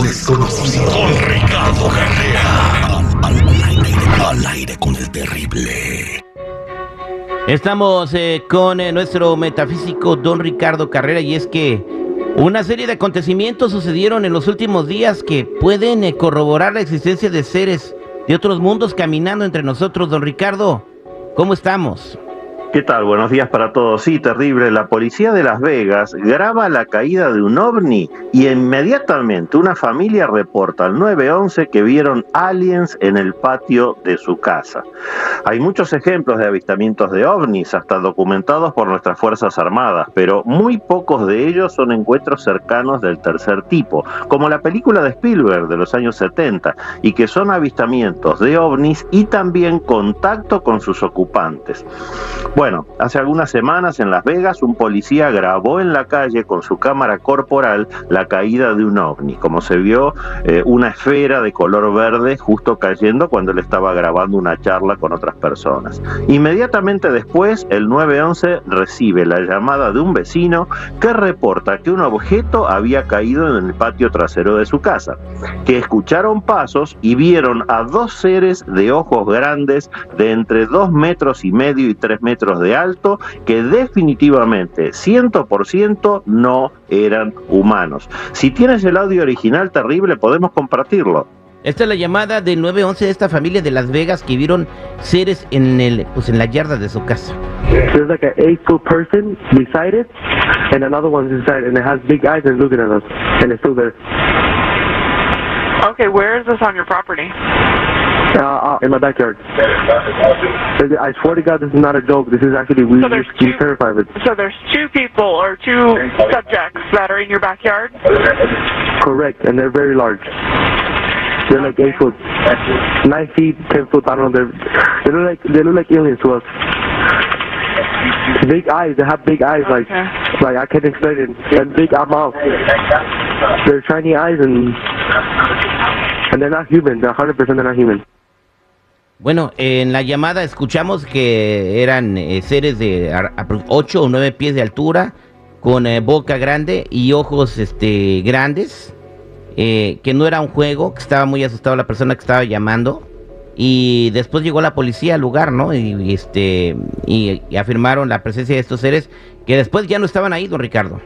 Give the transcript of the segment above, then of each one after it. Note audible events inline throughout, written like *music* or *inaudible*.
desconocido. Con Ricardo Carrera. Al, aire, con el terrible. Estamos eh, con eh, nuestro metafísico don Ricardo Carrera y es que una serie de acontecimientos sucedieron en los últimos días que pueden eh, corroborar la existencia de seres de otros mundos caminando entre nosotros. Don Ricardo, ¿cómo estamos? ¿Qué tal? Buenos días para todos. Sí, terrible. La policía de Las Vegas graba la caída de un ovni y inmediatamente una familia reporta al 911 que vieron aliens en el patio de su casa. Hay muchos ejemplos de avistamientos de ovnis, hasta documentados por nuestras Fuerzas Armadas, pero muy pocos de ellos son encuentros cercanos del tercer tipo, como la película de Spielberg de los años 70, y que son avistamientos de ovnis y también contacto con sus ocupantes. Hace algunas semanas en Las Vegas un policía grabó en la calle con su cámara corporal la caída de un ovni, como se vio eh, una esfera de color verde justo cayendo cuando él estaba grabando una charla con otras personas. Inmediatamente después, el 911 recibe la llamada de un vecino que reporta que un objeto había caído en el patio trasero de su casa, que escucharon pasos y vieron a dos seres de ojos grandes de entre dos metros y medio y tres metros de alto que definitivamente 100% no eran humanos. Si tienes el audio original terrible, podemos compartirlo. Esta es la llamada del 911 de esta familia de Las Vegas que vieron seres en el pues en la yarda de su casa. There's like an eight foot person beside it, and another one's inside, and it has big eyes and looking at us, and it's still there. Okay, where is this on your property? Uh, in my backyard. I swear to God, this is not a joke. This is actually we So there's two- terrified of it. So there's two people or two subjects that are in your backyard? Correct, and they're very large. They're like eight foot, nine feet, ten foot. I don't know. They're they look like they look like aliens to us. Big eyes. They have big eyes. Like like I can't explain it. And big mouth. They're shiny eyes and and they're not human. They're 100% they're not human. Bueno, en la llamada escuchamos que eran eh, seres de 8 o 9 pies de altura, con eh, boca grande y ojos este, grandes, eh, que no era un juego, que estaba muy asustado la persona que estaba llamando. Y después llegó la policía al lugar, ¿no? Y, este y afirmaron la presencia de estos seres que después ya no estaban ahí, don Ricardo.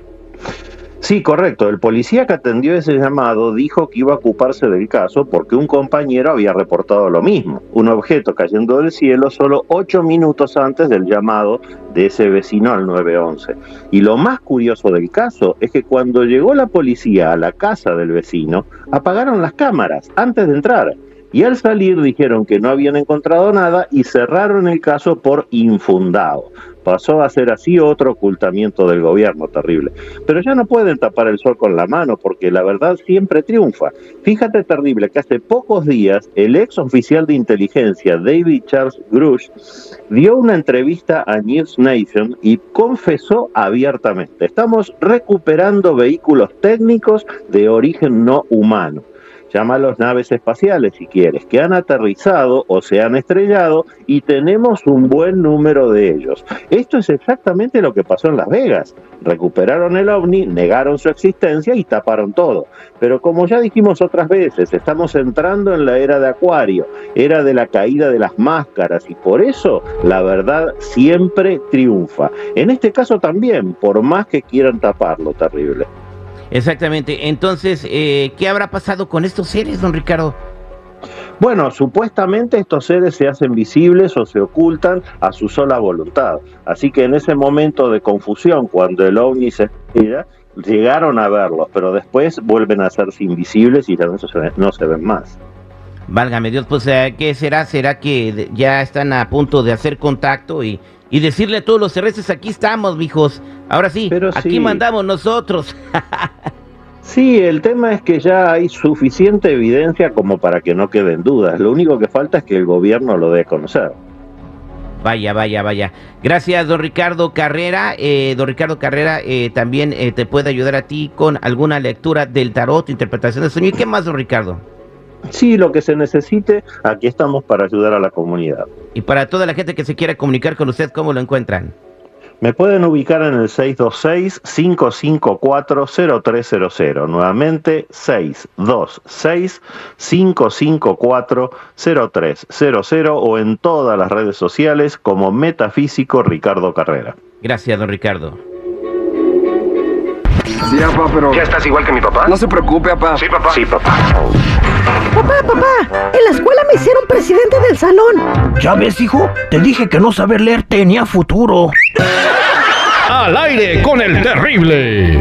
Sí, correcto. El policía que atendió ese llamado dijo que iba a ocuparse del caso porque un compañero había reportado lo mismo, un objeto cayendo del cielo solo ocho minutos antes del llamado de ese vecino al 911. Y lo más curioso del caso es que cuando llegó la policía a la casa del vecino, apagaron las cámaras antes de entrar. Y al salir dijeron que no habían encontrado nada y cerraron el caso por infundado. Pasó a ser así otro ocultamiento del gobierno terrible. Pero ya no pueden tapar el sol con la mano porque la verdad siempre triunfa. Fíjate terrible que hace pocos días el ex oficial de inteligencia David Charles Grush dio una entrevista a News Nation y confesó abiertamente, estamos recuperando vehículos técnicos de origen no humano llámalos naves espaciales si quieres, que han aterrizado o se han estrellado y tenemos un buen número de ellos. Esto es exactamente lo que pasó en Las Vegas. Recuperaron el ovni, negaron su existencia y taparon todo. Pero como ya dijimos otras veces, estamos entrando en la era de Acuario, era de la caída de las máscaras y por eso la verdad siempre triunfa. En este caso también, por más que quieran taparlo, terrible. Exactamente. Entonces, eh, ¿qué habrá pasado con estos seres, don Ricardo? Bueno, supuestamente estos seres se hacen visibles o se ocultan a su sola voluntad. Así que en ese momento de confusión, cuando el ovni se llegaron a verlos, pero después vuelven a hacerse invisibles y ya no se, no se ven más. Válgame Dios, pues eh, ¿qué será? ¿Será que ya están a punto de hacer contacto y, y decirle a todos los terrestres, aquí estamos, mijos? Ahora sí, Pero aquí sí. mandamos nosotros. *laughs* Sí, el tema es que ya hay suficiente evidencia como para que no queden dudas. Lo único que falta es que el gobierno lo dé a conocer. Vaya, vaya, vaya. Gracias, don Ricardo Carrera. Eh, don Ricardo Carrera eh, también eh, te puede ayudar a ti con alguna lectura del tarot, interpretación del sueño. ¿Y qué más, don Ricardo? Sí, lo que se necesite, aquí estamos para ayudar a la comunidad. Y para toda la gente que se quiera comunicar con usted, ¿cómo lo encuentran? Me pueden ubicar en el 626-554-0300. Nuevamente, 626-554-0300 o en todas las redes sociales como Metafísico Ricardo Carrera. Gracias, don Ricardo. Sí, papá, pero... ¿Ya estás igual que mi papá? No se preocupe, papá. Sí, papá. Sí, papá. Papá, papá, en la escuela me hicieron presidente del salón. ¿Ya ves, hijo? Te dije que no saber leer tenía futuro. Al aire con el terrible.